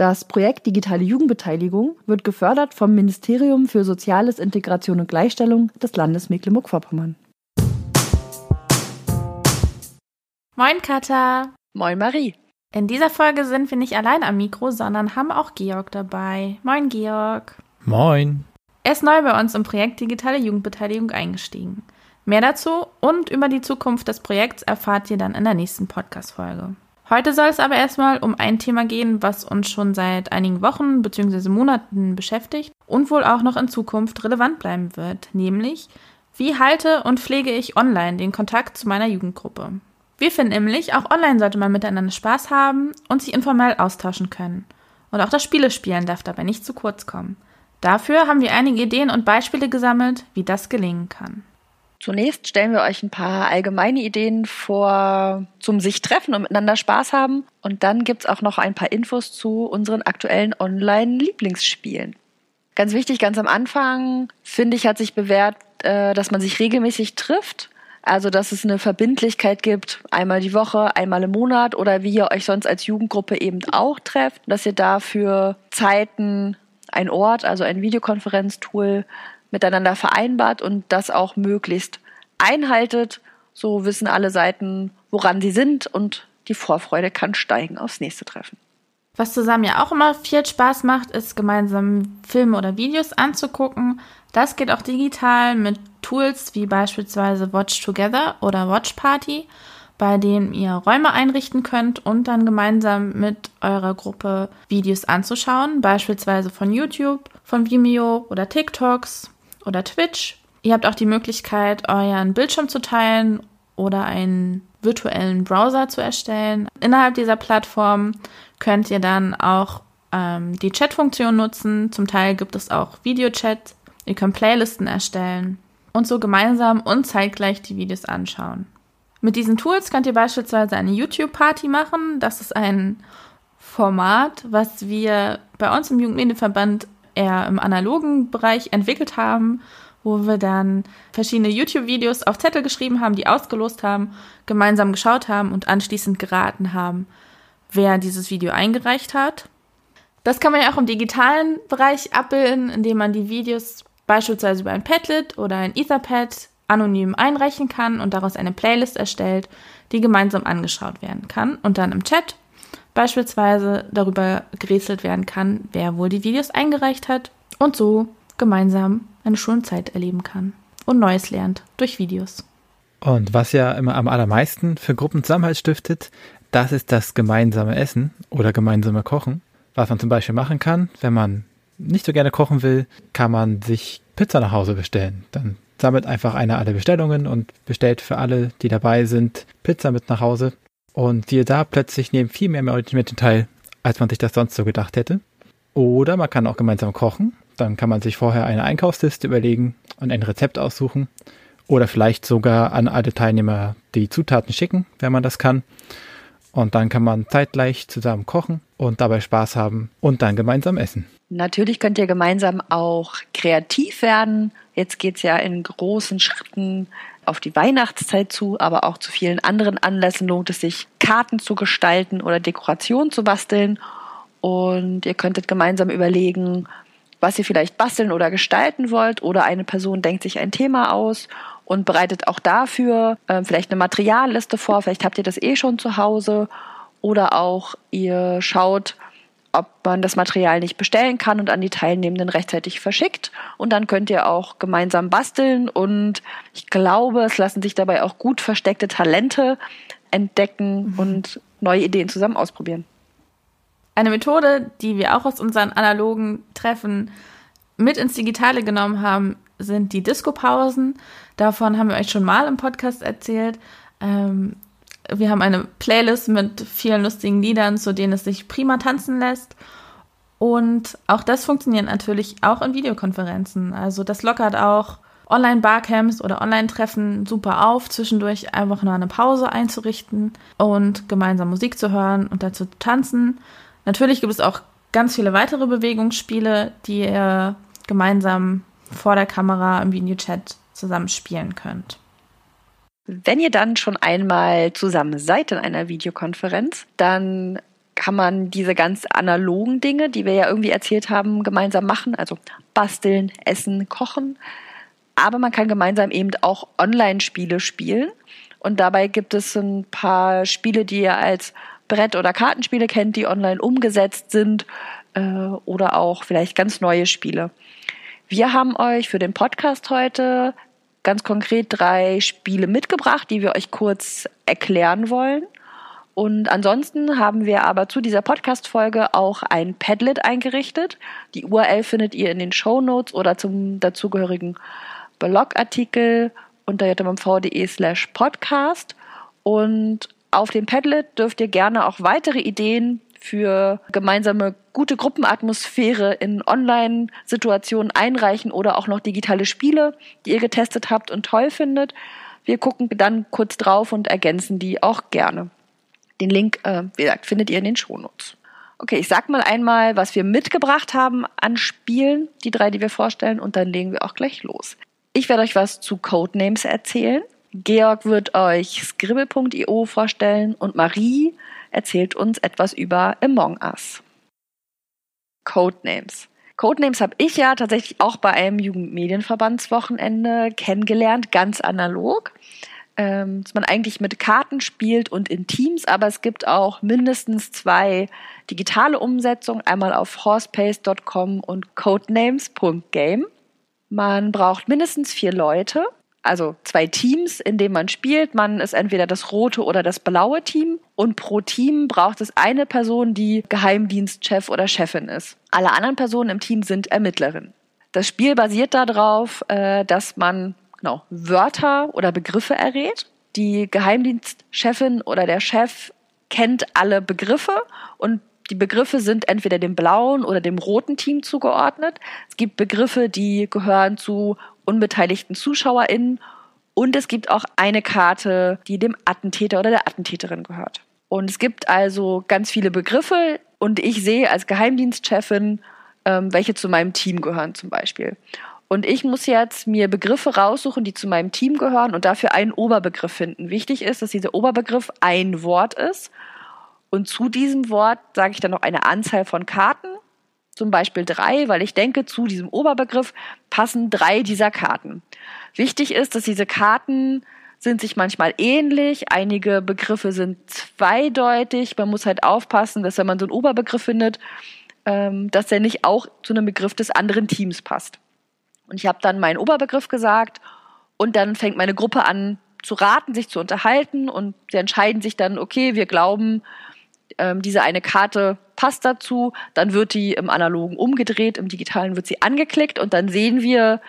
Das Projekt Digitale Jugendbeteiligung wird gefördert vom Ministerium für Soziales, Integration und Gleichstellung des Landes Mecklenburg-Vorpommern. Moin Katha. Moin Marie. In dieser Folge sind wir nicht allein am Mikro, sondern haben auch Georg dabei. Moin Georg. Moin. Er ist neu bei uns im Projekt Digitale Jugendbeteiligung eingestiegen. Mehr dazu und über die Zukunft des Projekts erfahrt ihr dann in der nächsten Podcast-Folge. Heute soll es aber erstmal um ein Thema gehen, was uns schon seit einigen Wochen bzw. Monaten beschäftigt und wohl auch noch in Zukunft relevant bleiben wird, nämlich wie halte und pflege ich online den Kontakt zu meiner Jugendgruppe. Wir finden nämlich, auch online sollte man miteinander Spaß haben und sich informell austauschen können. Und auch das Spielespielen darf dabei nicht zu kurz kommen. Dafür haben wir einige Ideen und Beispiele gesammelt, wie das gelingen kann. Zunächst stellen wir euch ein paar allgemeine Ideen vor zum sich treffen und miteinander Spaß haben. Und dann gibt's auch noch ein paar Infos zu unseren aktuellen Online-Lieblingsspielen. Ganz wichtig, ganz am Anfang, finde ich, hat sich bewährt, äh, dass man sich regelmäßig trifft. Also, dass es eine Verbindlichkeit gibt, einmal die Woche, einmal im Monat oder wie ihr euch sonst als Jugendgruppe eben auch trefft, dass ihr dafür Zeiten, ein Ort, also ein Videokonferenztool miteinander vereinbart und das auch möglichst einhaltet. So wissen alle Seiten, woran sie sind und die Vorfreude kann steigen aufs nächste Treffen. Was zusammen ja auch immer viel Spaß macht, ist gemeinsam Filme oder Videos anzugucken. Das geht auch digital mit Tools wie beispielsweise Watch Together oder Watch Party, bei denen ihr Räume einrichten könnt und dann gemeinsam mit eurer Gruppe Videos anzuschauen, beispielsweise von YouTube, von Vimeo oder TikToks oder Twitch. Ihr habt auch die Möglichkeit, euren Bildschirm zu teilen oder einen virtuellen Browser zu erstellen. Innerhalb dieser Plattform könnt ihr dann auch ähm, die Chat-Funktion nutzen. Zum Teil gibt es auch Videochat. Ihr könnt Playlisten erstellen und so gemeinsam und zeitgleich die Videos anschauen. Mit diesen Tools könnt ihr beispielsweise eine YouTube-Party machen. Das ist ein Format, was wir bei uns im Jugendmedienverband eher im analogen Bereich entwickelt haben, wo wir dann verschiedene YouTube-Videos auf Zettel geschrieben haben, die ausgelost haben, gemeinsam geschaut haben und anschließend geraten haben, wer dieses Video eingereicht hat. Das kann man ja auch im digitalen Bereich abbilden, indem man die Videos beispielsweise über ein Padlet oder ein Etherpad anonym einreichen kann und daraus eine Playlist erstellt, die gemeinsam angeschaut werden kann und dann im Chat beispielsweise darüber gerätselt werden kann, wer wohl die Videos eingereicht hat und so gemeinsam eine Schulzeit erleben kann und Neues lernt durch Videos. Und was ja immer am allermeisten für Gruppenzusammenhalt stiftet, das ist das gemeinsame Essen oder gemeinsame Kochen. Was man zum Beispiel machen kann, wenn man nicht so gerne kochen will, kann man sich Pizza nach Hause bestellen. Dann sammelt einfach einer alle Bestellungen und bestellt für alle, die dabei sind, Pizza mit nach Hause. Und wir da plötzlich nehmen viel mehr Menschen teil, als man sich das sonst so gedacht hätte. Oder man kann auch gemeinsam kochen. Dann kann man sich vorher eine Einkaufsliste überlegen und ein Rezept aussuchen. Oder vielleicht sogar an alle Teilnehmer die Zutaten schicken, wenn man das kann. Und dann kann man zeitgleich zusammen kochen und dabei Spaß haben und dann gemeinsam essen. Natürlich könnt ihr gemeinsam auch kreativ werden. Jetzt geht's ja in großen Schritten auf die Weihnachtszeit zu, aber auch zu vielen anderen Anlässen lohnt es sich, Karten zu gestalten oder Dekorationen zu basteln. Und ihr könntet gemeinsam überlegen, was ihr vielleicht basteln oder gestalten wollt. Oder eine Person denkt sich ein Thema aus und bereitet auch dafür äh, vielleicht eine Materialliste vor. Vielleicht habt ihr das eh schon zu Hause. Oder auch ihr schaut, ob man das Material nicht bestellen kann und an die Teilnehmenden rechtzeitig verschickt. Und dann könnt ihr auch gemeinsam basteln und ich glaube, es lassen sich dabei auch gut versteckte Talente entdecken mhm. und neue Ideen zusammen ausprobieren. Eine Methode, die wir auch aus unseren analogen Treffen mit ins Digitale genommen haben, sind die Disco-Pausen. Davon haben wir euch schon mal im Podcast erzählt. Ähm, wir haben eine Playlist mit vielen lustigen Liedern, zu denen es sich prima tanzen lässt. Und auch das funktioniert natürlich auch in Videokonferenzen. Also das lockert auch Online-Barcamps oder Online-Treffen super auf, zwischendurch einfach nur eine Pause einzurichten und gemeinsam Musik zu hören und dazu tanzen. Natürlich gibt es auch ganz viele weitere Bewegungsspiele, die ihr gemeinsam vor der Kamera im Videochat zusammen spielen könnt. Wenn ihr dann schon einmal zusammen seid in einer Videokonferenz, dann kann man diese ganz analogen Dinge, die wir ja irgendwie erzählt haben, gemeinsam machen, also basteln, essen, kochen. Aber man kann gemeinsam eben auch Online-Spiele spielen. Und dabei gibt es ein paar Spiele, die ihr als Brett- oder Kartenspiele kennt, die online umgesetzt sind äh, oder auch vielleicht ganz neue Spiele. Wir haben euch für den Podcast heute ganz konkret drei Spiele mitgebracht, die wir euch kurz erklären wollen. Und ansonsten haben wir aber zu dieser Podcast-Folge auch ein Padlet eingerichtet. Die URL findet ihr in den Show Notes oder zum dazugehörigen Blogartikel unter jmv.de slash podcast. Und auf dem Padlet dürft ihr gerne auch weitere Ideen für gemeinsame gute Gruppenatmosphäre in Online-Situationen einreichen oder auch noch digitale Spiele, die ihr getestet habt und toll findet. Wir gucken dann kurz drauf und ergänzen die auch gerne. Den Link, äh, wie gesagt, findet ihr in den Shownotes. Okay, ich sag mal einmal, was wir mitgebracht haben an Spielen, die drei, die wir vorstellen, und dann legen wir auch gleich los. Ich werde euch was zu Codenames erzählen. Georg wird euch Scribble.io vorstellen und Marie erzählt uns etwas über Among Us. Codenames. Codenames habe ich ja tatsächlich auch bei einem Jugendmedienverbandswochenende kennengelernt, ganz analog. Ähm, dass man eigentlich mit Karten spielt und in Teams, aber es gibt auch mindestens zwei digitale Umsetzungen, einmal auf horsepace.com und codenames.game. Man braucht mindestens vier Leute also zwei Teams, in denen man spielt. Man ist entweder das rote oder das blaue Team. Und pro Team braucht es eine Person, die Geheimdienstchef oder Chefin ist. Alle anderen Personen im Team sind Ermittlerinnen. Das Spiel basiert darauf, äh, dass man genau, Wörter oder Begriffe errät. Die Geheimdienstchefin oder der Chef kennt alle Begriffe und die Begriffe sind entweder dem blauen oder dem roten Team zugeordnet. Es gibt Begriffe, die gehören zu unbeteiligten ZuschauerInnen. Und es gibt auch eine Karte, die dem Attentäter oder der Attentäterin gehört. Und es gibt also ganz viele Begriffe und ich sehe als Geheimdienstchefin, ähm, welche zu meinem Team gehören zum Beispiel. Und ich muss jetzt mir Begriffe raussuchen, die zu meinem Team gehören und dafür einen Oberbegriff finden. Wichtig ist, dass dieser Oberbegriff ein Wort ist. Und zu diesem Wort sage ich dann noch eine Anzahl von Karten zum Beispiel drei, weil ich denke, zu diesem Oberbegriff passen drei dieser Karten. Wichtig ist, dass diese Karten sind sich manchmal ähnlich, einige Begriffe sind zweideutig, man muss halt aufpassen, dass wenn man so einen Oberbegriff findet, ähm, dass der nicht auch zu einem Begriff des anderen Teams passt. Und ich habe dann meinen Oberbegriff gesagt und dann fängt meine Gruppe an zu raten, sich zu unterhalten und sie entscheiden sich dann, okay, wir glauben, ähm, diese eine Karte passt dazu, dann wird die im analogen umgedreht, im digitalen wird sie angeklickt und dann sehen wir,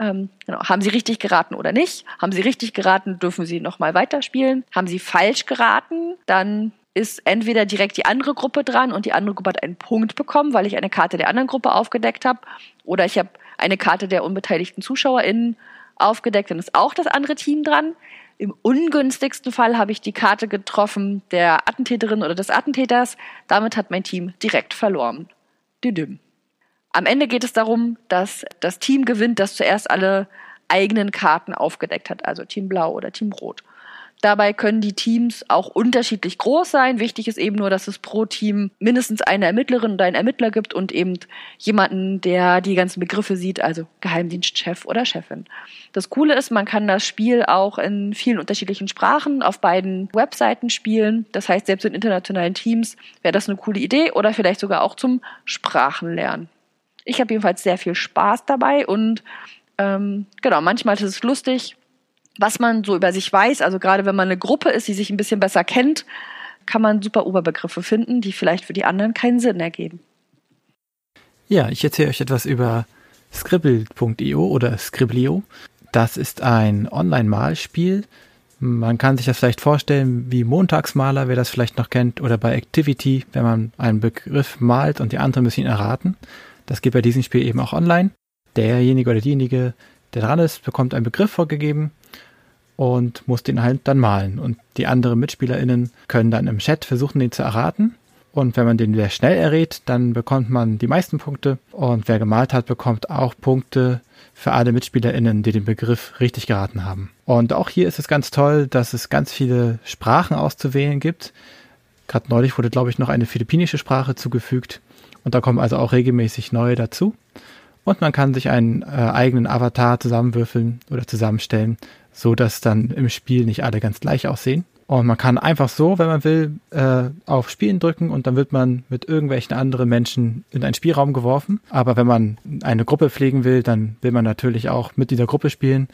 ähm, genau, haben sie richtig geraten oder nicht. Haben sie richtig geraten, dürfen sie nochmal weiterspielen. Haben sie falsch geraten, dann ist entweder direkt die andere Gruppe dran und die andere Gruppe hat einen Punkt bekommen, weil ich eine Karte der anderen Gruppe aufgedeckt habe. Oder ich habe eine Karte der unbeteiligten ZuschauerInnen aufgedeckt, dann ist auch das andere Team dran. Im ungünstigsten Fall habe ich die Karte getroffen der Attentäterin oder des Attentäters. Damit hat mein Team direkt verloren. Düdüm. Am Ende geht es darum, dass das Team gewinnt, das zuerst alle eigenen Karten aufgedeckt hat, also Team Blau oder Team Rot. Dabei können die Teams auch unterschiedlich groß sein. Wichtig ist eben nur, dass es pro Team mindestens eine Ermittlerin oder einen Ermittler gibt und eben jemanden, der die ganzen Begriffe sieht, also Geheimdienstchef oder Chefin. Das Coole ist, man kann das Spiel auch in vielen unterschiedlichen Sprachen auf beiden Webseiten spielen. Das heißt, selbst in internationalen Teams wäre das eine coole Idee oder vielleicht sogar auch zum Sprachenlernen. Ich habe jedenfalls sehr viel Spaß dabei und ähm, genau, manchmal ist es lustig, was man so über sich weiß. Also gerade wenn man eine Gruppe ist, die sich ein bisschen besser kennt, kann man super Oberbegriffe finden, die vielleicht für die anderen keinen Sinn ergeben. Ja, ich erzähle euch etwas über Scribble.io oder Scribblio. Das ist ein Online-Malspiel, Man kann sich das vielleicht vorstellen wie Montagsmaler, wer das vielleicht noch kennt, oder bei Activity, wenn man einen Begriff malt und die anderen müssen ihn erraten. Das geht bei diesem Spiel eben auch online. Derjenige oder diejenige, der dran ist, bekommt einen Begriff vorgegeben und muss den halt dann malen. Und die anderen MitspielerInnen können dann im Chat versuchen, den zu erraten. Und wenn man den sehr schnell errät, dann bekommt man die meisten Punkte. Und wer gemalt hat, bekommt auch Punkte für alle MitspielerInnen, die den Begriff richtig geraten haben. Und auch hier ist es ganz toll, dass es ganz viele Sprachen auszuwählen gibt. Gerade neulich wurde, glaube ich, noch eine philippinische Sprache zugefügt. Und da kommen also auch regelmäßig neue dazu. Und man kann sich einen äh, eigenen Avatar zusammenwürfeln oder zusammenstellen, so dass dann im Spiel nicht alle ganz gleich aussehen. Und man kann einfach so, wenn man will, äh, auf Spielen drücken und dann wird man mit irgendwelchen anderen Menschen in einen Spielraum geworfen. Aber wenn man eine Gruppe pflegen will, dann will man natürlich auch mit dieser Gruppe spielen.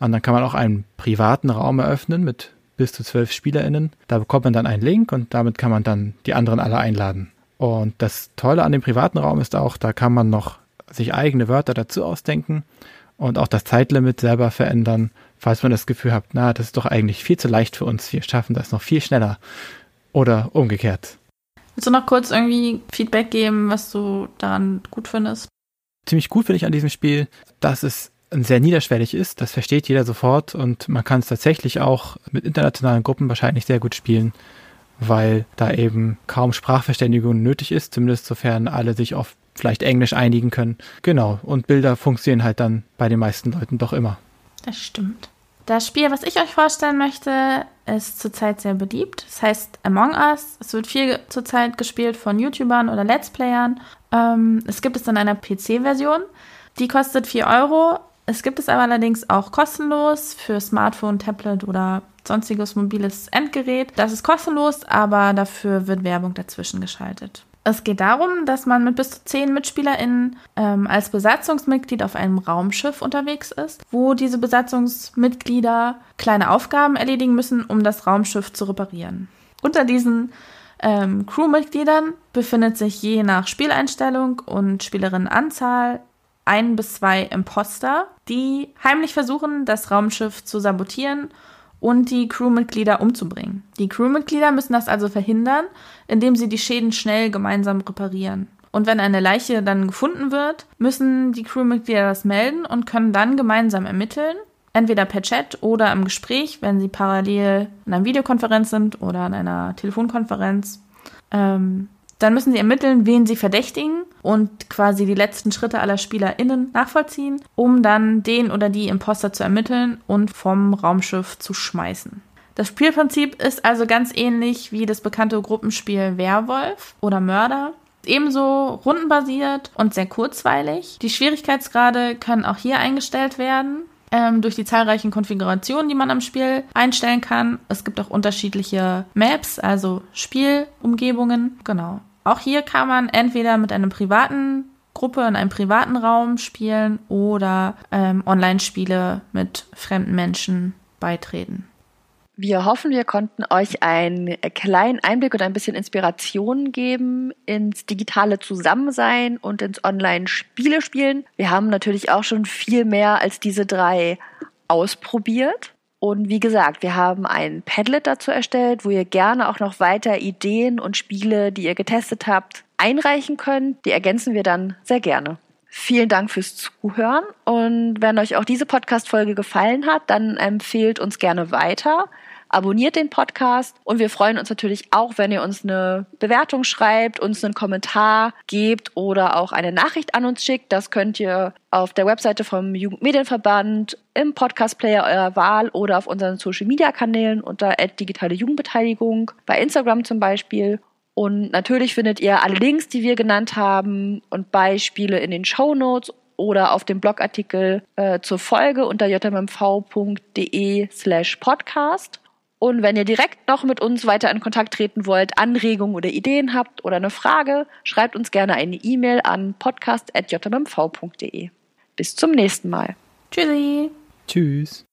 Und dann kann man auch einen privaten Raum eröffnen mit bis zu zwölf SpielerInnen. Da bekommt man dann einen Link und damit kann man dann die anderen alle einladen. Und das Tolle an dem privaten Raum ist auch, da kann man noch sich eigene Wörter dazu ausdenken und auch das Zeitlimit selber verändern falls man das Gefühl hat, na, das ist doch eigentlich viel zu leicht für uns, wir schaffen das noch viel schneller. Oder umgekehrt. Willst du noch kurz irgendwie Feedback geben, was du daran gut findest? Ziemlich gut finde ich an diesem Spiel, dass es sehr niederschwellig ist. Das versteht jeder sofort und man kann es tatsächlich auch mit internationalen Gruppen wahrscheinlich sehr gut spielen, weil da eben kaum Sprachverständigung nötig ist, zumindest sofern alle sich auf vielleicht Englisch einigen können. Genau, und Bilder funktionieren halt dann bei den meisten Leuten doch immer. Das stimmt. Das Spiel, was ich euch vorstellen möchte, ist zurzeit sehr beliebt. Es heißt Among Us. Es wird viel zurzeit gespielt von YouTubern oder Let's Playern. Ähm, es gibt es in einer PC-Version. Die kostet 4 Euro. Es gibt es aber allerdings auch kostenlos für Smartphone, Tablet oder sonstiges mobiles Endgerät. Das ist kostenlos, aber dafür wird Werbung dazwischen geschaltet. Es geht darum, dass man mit bis zu zehn MitspielerInnen ähm, als Besatzungsmitglied auf einem Raumschiff unterwegs ist, wo diese Besatzungsmitglieder kleine Aufgaben erledigen müssen, um das Raumschiff zu reparieren. Unter diesen ähm, Crewmitgliedern befindet sich je nach Spieleinstellung und Spielerinnenanzahl ein bis zwei Imposter, die heimlich versuchen, das Raumschiff zu sabotieren und die Crewmitglieder umzubringen. Die Crewmitglieder müssen das also verhindern, indem sie die Schäden schnell gemeinsam reparieren. Und wenn eine Leiche dann gefunden wird, müssen die Crewmitglieder das melden und können dann gemeinsam ermitteln, entweder per Chat oder im Gespräch, wenn sie parallel in einer Videokonferenz sind oder in einer Telefonkonferenz. Ähm, dann müssen sie ermitteln, wen sie verdächtigen und quasi die letzten Schritte aller SpielerInnen nachvollziehen, um dann den oder die Imposter zu ermitteln und vom Raumschiff zu schmeißen. Das Spielprinzip ist also ganz ähnlich wie das bekannte Gruppenspiel Werwolf oder Mörder. Ebenso rundenbasiert und sehr kurzweilig. Die Schwierigkeitsgrade können auch hier eingestellt werden ähm, durch die zahlreichen Konfigurationen, die man am Spiel einstellen kann. Es gibt auch unterschiedliche Maps, also Spielumgebungen. Genau. Auch hier kann man entweder mit einer privaten Gruppe in einem privaten Raum spielen oder ähm, Online-Spiele mit fremden Menschen beitreten. Wir hoffen, wir konnten euch einen kleinen Einblick und ein bisschen Inspiration geben ins digitale Zusammensein und ins Online-Spiele spielen. Wir haben natürlich auch schon viel mehr als diese drei ausprobiert. Und wie gesagt, wir haben ein Padlet dazu erstellt, wo ihr gerne auch noch weiter Ideen und Spiele, die ihr getestet habt, einreichen könnt. Die ergänzen wir dann sehr gerne. Vielen Dank fürs Zuhören und wenn euch auch diese Podcast-Folge gefallen hat, dann empfehlt uns gerne weiter abonniert den Podcast und wir freuen uns natürlich auch, wenn ihr uns eine Bewertung schreibt, uns einen Kommentar gebt oder auch eine Nachricht an uns schickt. Das könnt ihr auf der Webseite vom Jugendmedienverband, im Podcast-Player eurer Wahl oder auf unseren Social-Media-Kanälen unter digitale Jugendbeteiligung, bei Instagram zum Beispiel. Und natürlich findet ihr alle Links, die wir genannt haben und Beispiele in den Show Notes oder auf dem Blogartikel äh, zur Folge unter jmv.de slash podcast. Und wenn ihr direkt noch mit uns weiter in Kontakt treten wollt, Anregungen oder Ideen habt oder eine Frage, schreibt uns gerne eine E-Mail an podcast.jmv.de. Bis zum nächsten Mal. Tschüssi. Tschüss.